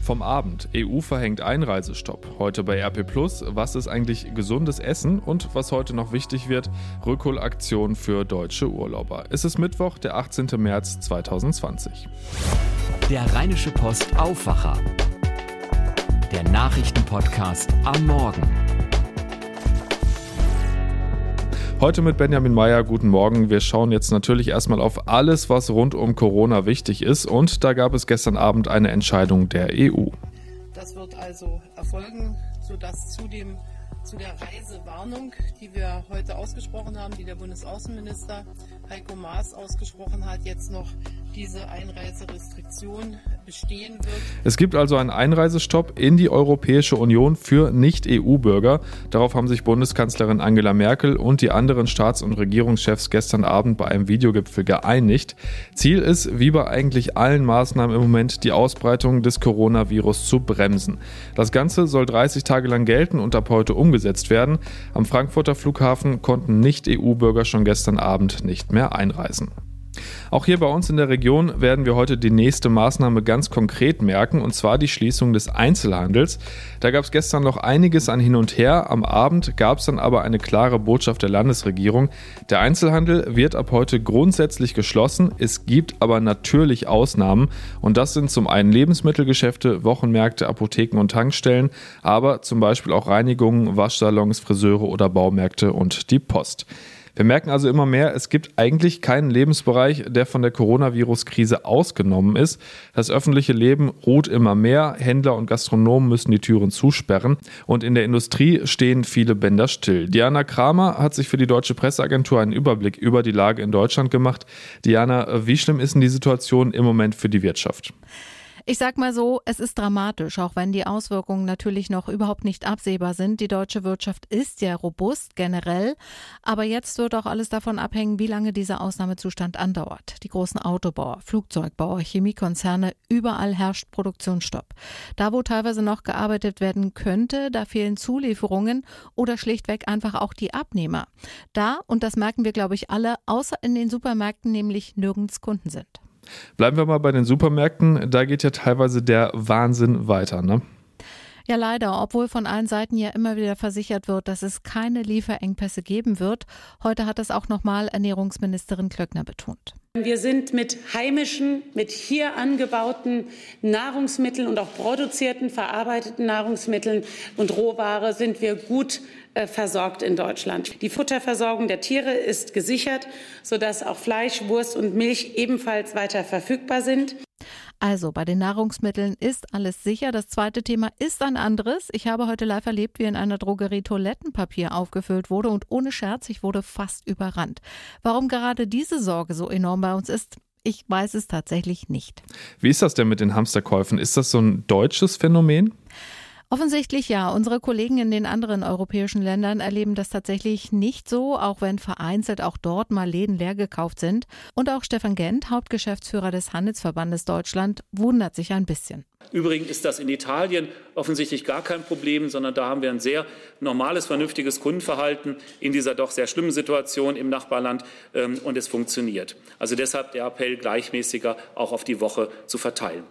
Vom Abend. EU verhängt Einreisestopp. Heute bei RP Plus. Was ist eigentlich gesundes Essen? Und was heute noch wichtig wird: Rückholaktion für deutsche Urlauber. Es ist Mittwoch, der 18. März 2020. Der Rheinische Post Aufwacher. Der Nachrichtenpodcast am Morgen. Heute mit Benjamin Meyer, guten Morgen. Wir schauen jetzt natürlich erstmal auf alles, was rund um Corona wichtig ist. Und da gab es gestern Abend eine Entscheidung der EU. Das wird also erfolgen, sodass zu, dem, zu der Reisewarnung, die wir heute ausgesprochen haben, die der Bundesaußenminister Heiko Maas ausgesprochen hat, jetzt noch diese Einreiserestriktion bestehen wird. Es gibt also einen Einreisestopp in die Europäische Union für Nicht-EU-Bürger. Darauf haben sich Bundeskanzlerin Angela Merkel und die anderen Staats- und Regierungschefs gestern Abend bei einem Videogipfel geeinigt. Ziel ist, wie bei eigentlich allen Maßnahmen im Moment, die Ausbreitung des Coronavirus zu bremsen. Das Ganze soll 30 Tage lang gelten und ab heute umgesetzt werden. Am Frankfurter Flughafen konnten Nicht-EU-Bürger schon gestern Abend nicht mehr einreisen. Auch hier bei uns in der Region werden wir heute die nächste Maßnahme ganz konkret merken, und zwar die Schließung des Einzelhandels. Da gab es gestern noch einiges an hin und her. Am Abend gab es dann aber eine klare Botschaft der Landesregierung. Der Einzelhandel wird ab heute grundsätzlich geschlossen. Es gibt aber natürlich Ausnahmen. Und das sind zum einen Lebensmittelgeschäfte, Wochenmärkte, Apotheken und Tankstellen, aber zum Beispiel auch Reinigungen, Waschsalons, Friseure oder Baumärkte und die Post. Wir merken also immer mehr, es gibt eigentlich keinen Lebensbereich, der von der Coronavirus-Krise ausgenommen ist. Das öffentliche Leben ruht immer mehr, Händler und Gastronomen müssen die Türen zusperren und in der Industrie stehen viele Bänder still. Diana Kramer hat sich für die Deutsche Presseagentur einen Überblick über die Lage in Deutschland gemacht. Diana, wie schlimm ist denn die Situation im Moment für die Wirtschaft? Ich sag mal so, es ist dramatisch, auch wenn die Auswirkungen natürlich noch überhaupt nicht absehbar sind. Die deutsche Wirtschaft ist ja robust generell, aber jetzt wird auch alles davon abhängen, wie lange dieser Ausnahmezustand andauert. Die großen Autobauer, Flugzeugbauer, Chemiekonzerne, überall herrscht Produktionsstopp. Da, wo teilweise noch gearbeitet werden könnte, da fehlen Zulieferungen oder schlichtweg einfach auch die Abnehmer. Da, und das merken wir, glaube ich, alle, außer in den Supermärkten nämlich nirgends Kunden sind. Bleiben wir mal bei den Supermärkten. Da geht ja teilweise der Wahnsinn weiter, ne? Ja, leider, obwohl von allen Seiten ja immer wieder versichert wird, dass es keine Lieferengpässe geben wird. Heute hat es auch nochmal Ernährungsministerin Klöckner betont. Wir sind mit heimischen, mit hier angebauten Nahrungsmitteln und auch produzierten, verarbeiteten Nahrungsmitteln und Rohware sind wir gut äh, versorgt in Deutschland. Die Futterversorgung der Tiere ist gesichert, sodass auch Fleisch, Wurst und Milch ebenfalls weiter verfügbar sind. Also bei den Nahrungsmitteln ist alles sicher. Das zweite Thema ist ein anderes. Ich habe heute live erlebt, wie in einer Drogerie Toilettenpapier aufgefüllt wurde und ohne Scherz, ich wurde fast überrannt. Warum gerade diese Sorge so enorm bei uns ist, ich weiß es tatsächlich nicht. Wie ist das denn mit den Hamsterkäufen? Ist das so ein deutsches Phänomen? Offensichtlich ja. Unsere Kollegen in den anderen europäischen Ländern erleben das tatsächlich nicht so, auch wenn vereinzelt auch dort mal Läden leer gekauft sind. Und auch Stefan Gent, Hauptgeschäftsführer des Handelsverbandes Deutschland, wundert sich ein bisschen. Übrigens ist das in Italien offensichtlich gar kein Problem, sondern da haben wir ein sehr normales, vernünftiges Kundenverhalten in dieser doch sehr schlimmen Situation im Nachbarland ähm, und es funktioniert. Also deshalb der Appell, gleichmäßiger auch auf die Woche zu verteilen.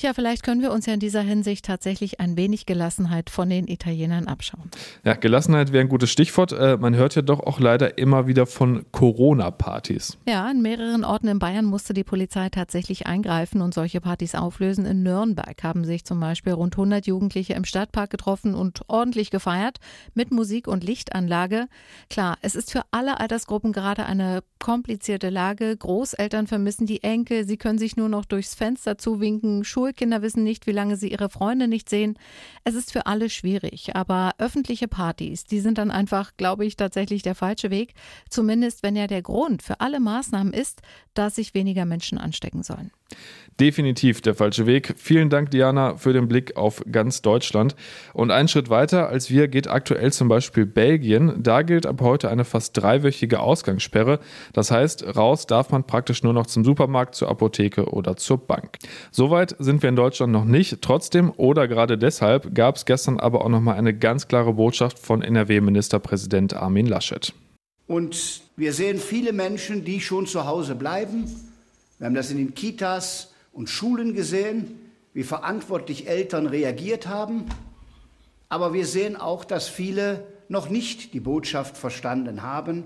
Tja, vielleicht können wir uns ja in dieser Hinsicht tatsächlich ein wenig Gelassenheit von den Italienern abschauen. Ja, Gelassenheit wäre ein gutes Stichwort. Äh, man hört ja doch auch leider immer wieder von Corona-Partys. Ja, in mehreren Orten in Bayern musste die Polizei tatsächlich eingreifen und solche Partys auflösen. In Nürnberg haben sich zum Beispiel rund 100 Jugendliche im Stadtpark getroffen und ordentlich gefeiert mit Musik und Lichtanlage. Klar, es ist für alle Altersgruppen gerade eine komplizierte Lage. Großeltern vermissen die Enkel, sie können sich nur noch durchs Fenster zuwinken. Schul Schulkinder wissen nicht, wie lange sie ihre Freunde nicht sehen. Es ist für alle schwierig, aber öffentliche Partys, die sind dann einfach, glaube ich, tatsächlich der falsche Weg. Zumindest wenn ja der Grund für alle Maßnahmen ist, dass sich weniger Menschen anstecken sollen. Definitiv der falsche Weg. Vielen Dank, Diana, für den Blick auf ganz Deutschland. Und einen Schritt weiter als wir geht aktuell zum Beispiel Belgien. Da gilt ab heute eine fast dreiwöchige Ausgangssperre. Das heißt, raus darf man praktisch nur noch zum Supermarkt, zur Apotheke oder zur Bank. Soweit sind wir in Deutschland noch nicht. Trotzdem oder gerade deshalb gab es gestern aber auch nochmal eine ganz klare Botschaft von NRW-Ministerpräsident Armin Laschet. Und wir sehen viele Menschen, die schon zu Hause bleiben. Wir haben das in den Kitas und Schulen gesehen. wie verantwortlich Eltern reagiert haben. Aber wir sehen auch, dass viele noch nicht die Botschaft verstanden haben.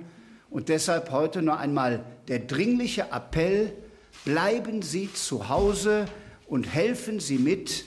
Und deshalb heute noch einmal der dringliche Appell, bleiben Sie zu Hause und helfen Sie mit,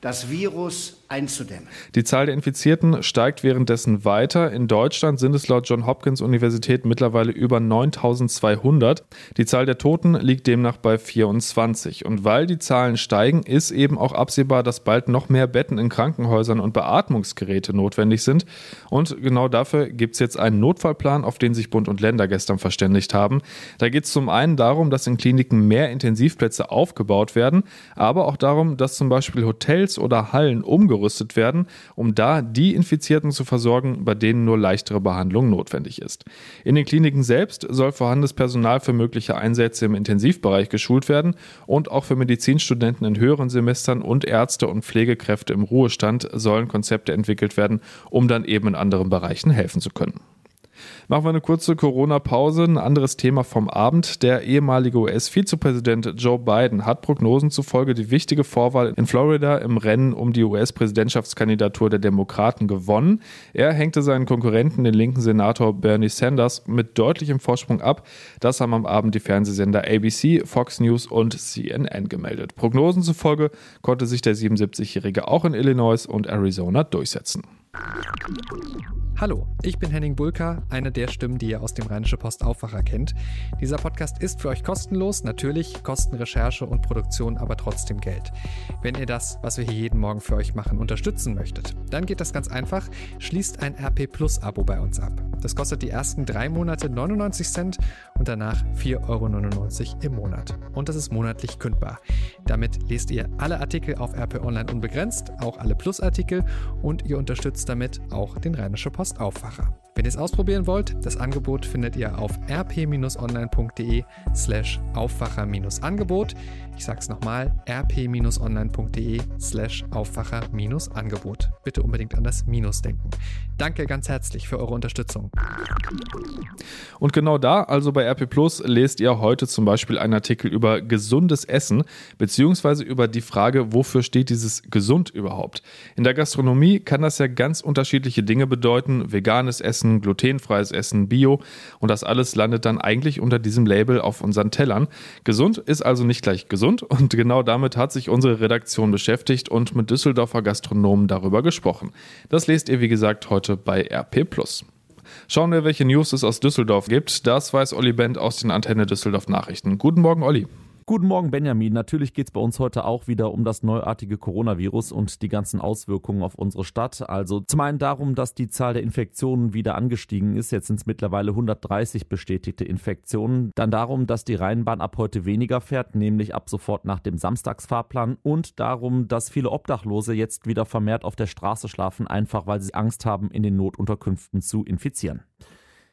das Virus einzudämmen. Die Zahl der Infizierten steigt währenddessen weiter. In Deutschland sind es laut John Hopkins Universität mittlerweile über 9200. Die Zahl der Toten liegt demnach bei 24. Und weil die Zahlen steigen, ist eben auch absehbar, dass bald noch mehr Betten in Krankenhäusern und Beatmungsgeräte notwendig sind. Und genau dafür gibt es jetzt einen Notfallplan, auf den sich Bund und Länder gestern verständigt haben. Da geht es zum einen darum, dass in Kliniken mehr Intensivplätze aufgebaut werden, aber auch darum, dass zum Beispiel Hotels oder Hallen umgerüstet ausgerüstet werden, um da die Infizierten zu versorgen, bei denen nur leichtere Behandlung notwendig ist. In den Kliniken selbst soll vorhandenes Personal für mögliche Einsätze im Intensivbereich geschult werden und auch für Medizinstudenten in höheren Semestern und Ärzte und Pflegekräfte im Ruhestand sollen Konzepte entwickelt werden, um dann eben in anderen Bereichen helfen zu können. Machen wir eine kurze Corona-Pause. Ein anderes Thema vom Abend. Der ehemalige US-Vizepräsident Joe Biden hat Prognosen zufolge die wichtige Vorwahl in Florida im Rennen um die US-Präsidentschaftskandidatur der Demokraten gewonnen. Er hängte seinen Konkurrenten, den linken Senator Bernie Sanders, mit deutlichem Vorsprung ab. Das haben am Abend die Fernsehsender ABC, Fox News und CNN gemeldet. Prognosen zufolge konnte sich der 77-Jährige auch in Illinois und Arizona durchsetzen. Hallo, ich bin Henning Bulka, eine der Stimmen, die ihr aus dem Rheinische Post Aufwacher kennt. Dieser Podcast ist für euch kostenlos, natürlich kosten Recherche und Produktion aber trotzdem Geld. Wenn ihr das, was wir hier jeden Morgen für euch machen, unterstützen möchtet, dann geht das ganz einfach. Schließt ein RP Plus Abo bei uns ab. Das kostet die ersten drei Monate 99 Cent und danach 4,99 Euro im Monat. Und das ist monatlich kündbar. Damit lest ihr alle Artikel auf RP Online unbegrenzt, auch alle Plus-Artikel und ihr unterstützt damit auch den Rheinische Post Aufwacher. Wenn ihr es ausprobieren wollt, das Angebot findet ihr auf rp-online.de slash Aufwacher-Angebot. Ich sag's nochmal, rp-online.de slash Aufwacher-Angebot. Bitte unbedingt an das Minus denken. Danke ganz herzlich für eure Unterstützung. Und genau da, also bei RP Plus, lest ihr heute zum Beispiel einen Artikel über gesundes Essen, beziehungsweise über die Frage, wofür steht dieses gesund überhaupt. In der Gastronomie kann das ja ganz unterschiedliche Dinge bedeuten, veganes Essen, Essen, glutenfreies Essen, Bio und das alles landet dann eigentlich unter diesem Label auf unseren Tellern. Gesund ist also nicht gleich gesund und genau damit hat sich unsere Redaktion beschäftigt und mit Düsseldorfer Gastronomen darüber gesprochen. Das lest ihr wie gesagt heute bei RP Schauen wir, welche News es aus Düsseldorf gibt. Das weiß Olli Bent aus den Antenne Düsseldorf Nachrichten. Guten Morgen, Olli. Guten Morgen, Benjamin. Natürlich geht es bei uns heute auch wieder um das neuartige Coronavirus und die ganzen Auswirkungen auf unsere Stadt. Also zum einen darum, dass die Zahl der Infektionen wieder angestiegen ist. Jetzt sind es mittlerweile 130 bestätigte Infektionen. Dann darum, dass die Rheinbahn ab heute weniger fährt, nämlich ab sofort nach dem Samstagsfahrplan. Und darum, dass viele Obdachlose jetzt wieder vermehrt auf der Straße schlafen, einfach weil sie Angst haben, in den Notunterkünften zu infizieren.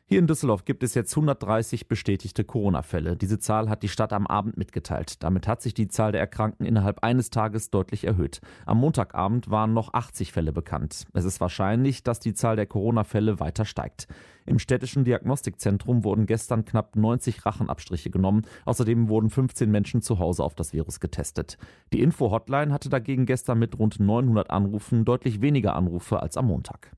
Hier in Düsseldorf gibt es jetzt 130 bestätigte Corona-Fälle. Diese Zahl hat die Stadt am Abend mitgeteilt. Damit hat sich die Zahl der Erkrankten innerhalb eines Tages deutlich erhöht. Am Montagabend waren noch 80 Fälle bekannt. Es ist wahrscheinlich, dass die Zahl der Corona-Fälle weiter steigt. Im städtischen Diagnostikzentrum wurden gestern knapp 90 Rachenabstriche genommen. Außerdem wurden 15 Menschen zu Hause auf das Virus getestet. Die Info-Hotline hatte dagegen gestern mit rund 900 Anrufen deutlich weniger Anrufe als am Montag.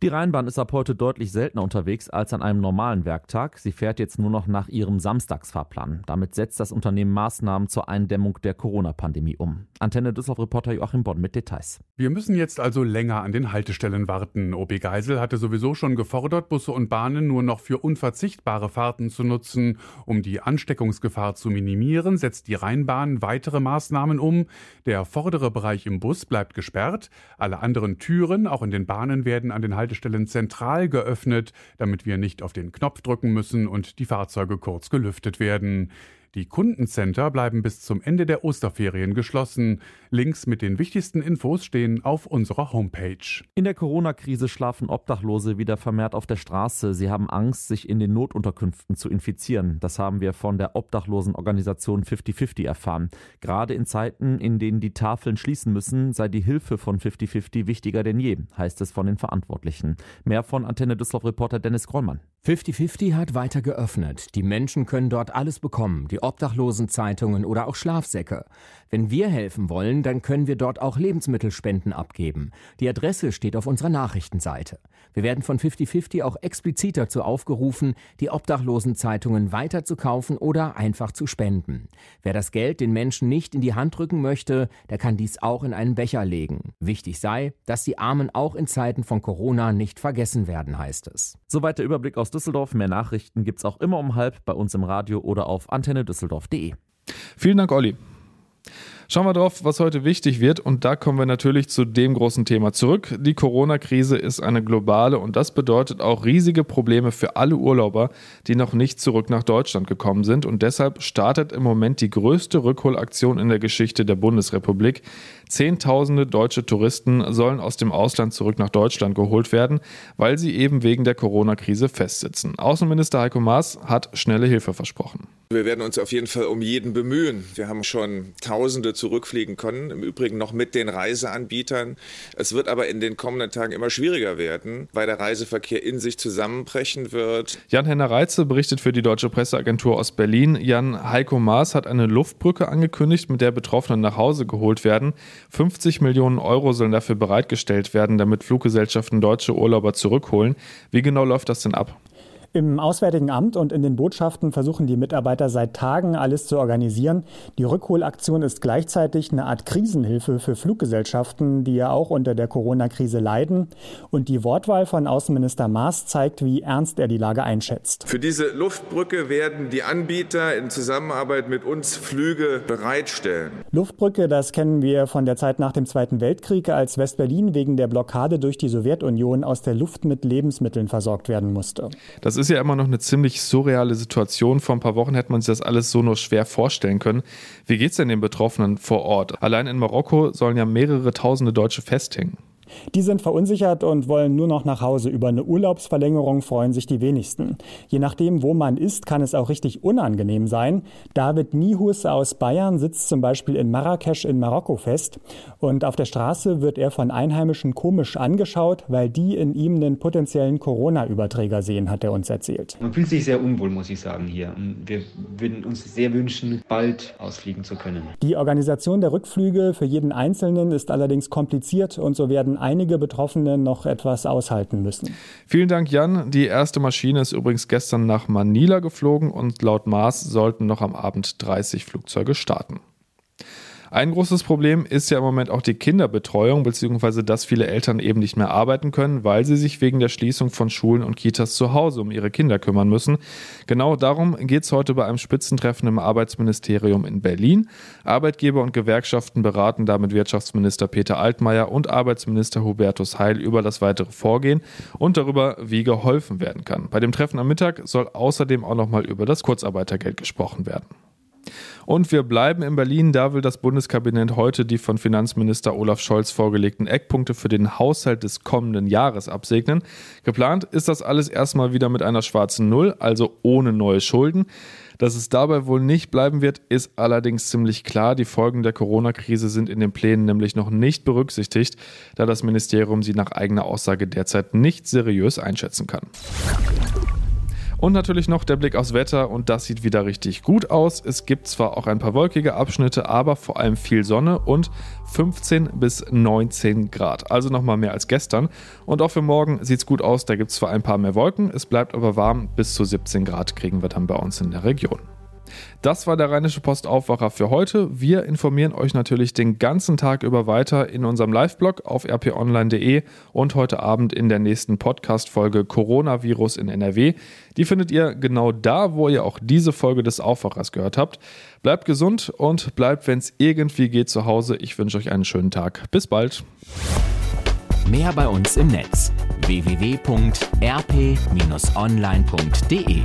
Die Rheinbahn ist ab heute deutlich seltener unterwegs als an einem normalen Werktag. Sie fährt jetzt nur noch nach ihrem Samstagsfahrplan. Damit setzt das Unternehmen Maßnahmen zur Eindämmung der Corona-Pandemie um. Antenne Düsseldorf-Reporter Joachim Bonn mit Details. Wir müssen jetzt also länger an den Haltestellen warten. OB Geisel hatte sowieso schon gefordert, Busse und Bahnen nur noch für unverzichtbare Fahrten zu nutzen. Um die Ansteckungsgefahr zu minimieren, setzt die Rheinbahn weitere Maßnahmen um. Der vordere Bereich im Bus bleibt gesperrt. Alle anderen Türen, auch in den Bahnen, werden an den Haltestellen Haltestellen zentral geöffnet, damit wir nicht auf den Knopf drücken müssen und die Fahrzeuge kurz gelüftet werden. Die Kundencenter bleiben bis zum Ende der Osterferien geschlossen. Links mit den wichtigsten Infos stehen auf unserer Homepage. In der Corona-Krise schlafen Obdachlose wieder vermehrt auf der Straße. Sie haben Angst, sich in den Notunterkünften zu infizieren. Das haben wir von der Obdachlosenorganisation 5050 erfahren. Gerade in Zeiten, in denen die Tafeln schließen müssen, sei die Hilfe von 5050 wichtiger denn je, heißt es von den Verantwortlichen. Mehr von Antenne Düsseldorf-Reporter Dennis Grollmann. 5050 hat weiter geöffnet. Die Menschen können dort alles bekommen. Die Obdachlosenzeitungen oder auch Schlafsäcke. Wenn wir helfen wollen, dann können wir dort auch Lebensmittelspenden abgeben. Die Adresse steht auf unserer Nachrichtenseite. Wir werden von 5050 auch explizit dazu aufgerufen, die Obdachlosenzeitungen weiter zu kaufen oder einfach zu spenden. Wer das Geld den Menschen nicht in die Hand drücken möchte, der kann dies auch in einen Becher legen. Wichtig sei, dass die Armen auch in Zeiten von Corona nicht vergessen werden, heißt es. Soweit der Überblick aus Düsseldorf. Mehr Nachrichten gibt's auch immer um halb bei uns im Radio oder auf antennedüsseldorf.de. Vielen Dank, Olli. Schauen wir drauf, was heute wichtig wird. Und da kommen wir natürlich zu dem großen Thema zurück. Die Corona-Krise ist eine globale und das bedeutet auch riesige Probleme für alle Urlauber, die noch nicht zurück nach Deutschland gekommen sind. Und deshalb startet im Moment die größte Rückholaktion in der Geschichte der Bundesrepublik. Zehntausende deutsche Touristen sollen aus dem Ausland zurück nach Deutschland geholt werden, weil sie eben wegen der Corona-Krise festsitzen. Außenminister Heiko Maas hat schnelle Hilfe versprochen. Wir werden uns auf jeden Fall um jeden bemühen. Wir haben schon Tausende zurückfliegen können, im Übrigen noch mit den Reiseanbietern. Es wird aber in den kommenden Tagen immer schwieriger werden, weil der Reiseverkehr in sich zusammenbrechen wird. Jan-Henner Reitze berichtet für die Deutsche Presseagentur aus Berlin. Jan Heiko Maas hat eine Luftbrücke angekündigt, mit der Betroffene nach Hause geholt werden. 50 Millionen Euro sollen dafür bereitgestellt werden, damit Fluggesellschaften deutsche Urlauber zurückholen. Wie genau läuft das denn ab? Im Auswärtigen Amt und in den Botschaften versuchen die Mitarbeiter seit Tagen alles zu organisieren. Die Rückholaktion ist gleichzeitig eine Art Krisenhilfe für Fluggesellschaften, die ja auch unter der Corona-Krise leiden. Und die Wortwahl von Außenminister Maas zeigt, wie ernst er die Lage einschätzt. Für diese Luftbrücke werden die Anbieter in Zusammenarbeit mit uns Flüge bereitstellen. Luftbrücke, das kennen wir von der Zeit nach dem Zweiten Weltkrieg, als Westberlin wegen der Blockade durch die Sowjetunion aus der Luft mit Lebensmitteln versorgt werden musste. Das ist ja immer noch eine ziemlich surreale Situation. Vor ein paar Wochen hätte man sich das alles so nur schwer vorstellen können. Wie geht es denn den Betroffenen vor Ort? Allein in Marokko sollen ja mehrere tausende Deutsche festhängen. Die sind verunsichert und wollen nur noch nach Hause. Über eine Urlaubsverlängerung freuen sich die wenigsten. Je nachdem, wo man ist, kann es auch richtig unangenehm sein. David Nihus aus Bayern sitzt zum Beispiel in Marrakesch in Marokko fest. Und auf der Straße wird er von Einheimischen komisch angeschaut, weil die in ihm einen potenziellen Corona-Überträger sehen, hat er uns erzählt. Man fühlt sich sehr unwohl, muss ich sagen, hier. Wir würden uns sehr wünschen, bald ausfliegen zu können. Die Organisation der Rückflüge für jeden Einzelnen ist allerdings kompliziert und so werden einige Betroffene noch etwas aushalten müssen. Vielen Dank, Jan. Die erste Maschine ist übrigens gestern nach Manila geflogen und laut Maß sollten noch am Abend 30 Flugzeuge starten. Ein großes Problem ist ja im Moment auch die Kinderbetreuung, beziehungsweise dass viele Eltern eben nicht mehr arbeiten können, weil sie sich wegen der Schließung von Schulen und Kitas zu Hause um ihre Kinder kümmern müssen. Genau darum geht es heute bei einem Spitzentreffen im Arbeitsministerium in Berlin. Arbeitgeber und Gewerkschaften beraten da mit Wirtschaftsminister Peter Altmaier und Arbeitsminister Hubertus Heil über das weitere Vorgehen und darüber, wie geholfen werden kann. Bei dem Treffen am Mittag soll außerdem auch nochmal über das Kurzarbeitergeld gesprochen werden. Und wir bleiben in Berlin. Da will das Bundeskabinett heute die von Finanzminister Olaf Scholz vorgelegten Eckpunkte für den Haushalt des kommenden Jahres absegnen. Geplant ist das alles erstmal wieder mit einer schwarzen Null, also ohne neue Schulden. Dass es dabei wohl nicht bleiben wird, ist allerdings ziemlich klar. Die Folgen der Corona-Krise sind in den Plänen nämlich noch nicht berücksichtigt, da das Ministerium sie nach eigener Aussage derzeit nicht seriös einschätzen kann. Und natürlich noch der Blick aufs Wetter und das sieht wieder richtig gut aus. Es gibt zwar auch ein paar wolkige Abschnitte, aber vor allem viel Sonne und 15 bis 19 Grad. Also nochmal mehr als gestern. Und auch für morgen sieht es gut aus. Da gibt es zwar ein paar mehr Wolken, es bleibt aber warm. Bis zu 17 Grad kriegen wir dann bei uns in der Region. Das war der Rheinische Post Aufwacher für heute. Wir informieren euch natürlich den ganzen Tag über weiter in unserem Live-Blog auf rponline.de und heute Abend in der nächsten Podcast-Folge Coronavirus in NRW. Die findet ihr genau da, wo ihr auch diese Folge des Aufwachers gehört habt. Bleibt gesund und bleibt, wenn es irgendwie geht, zu Hause. Ich wünsche euch einen schönen Tag. Bis bald. Mehr bei uns im Netz www.rp-online.de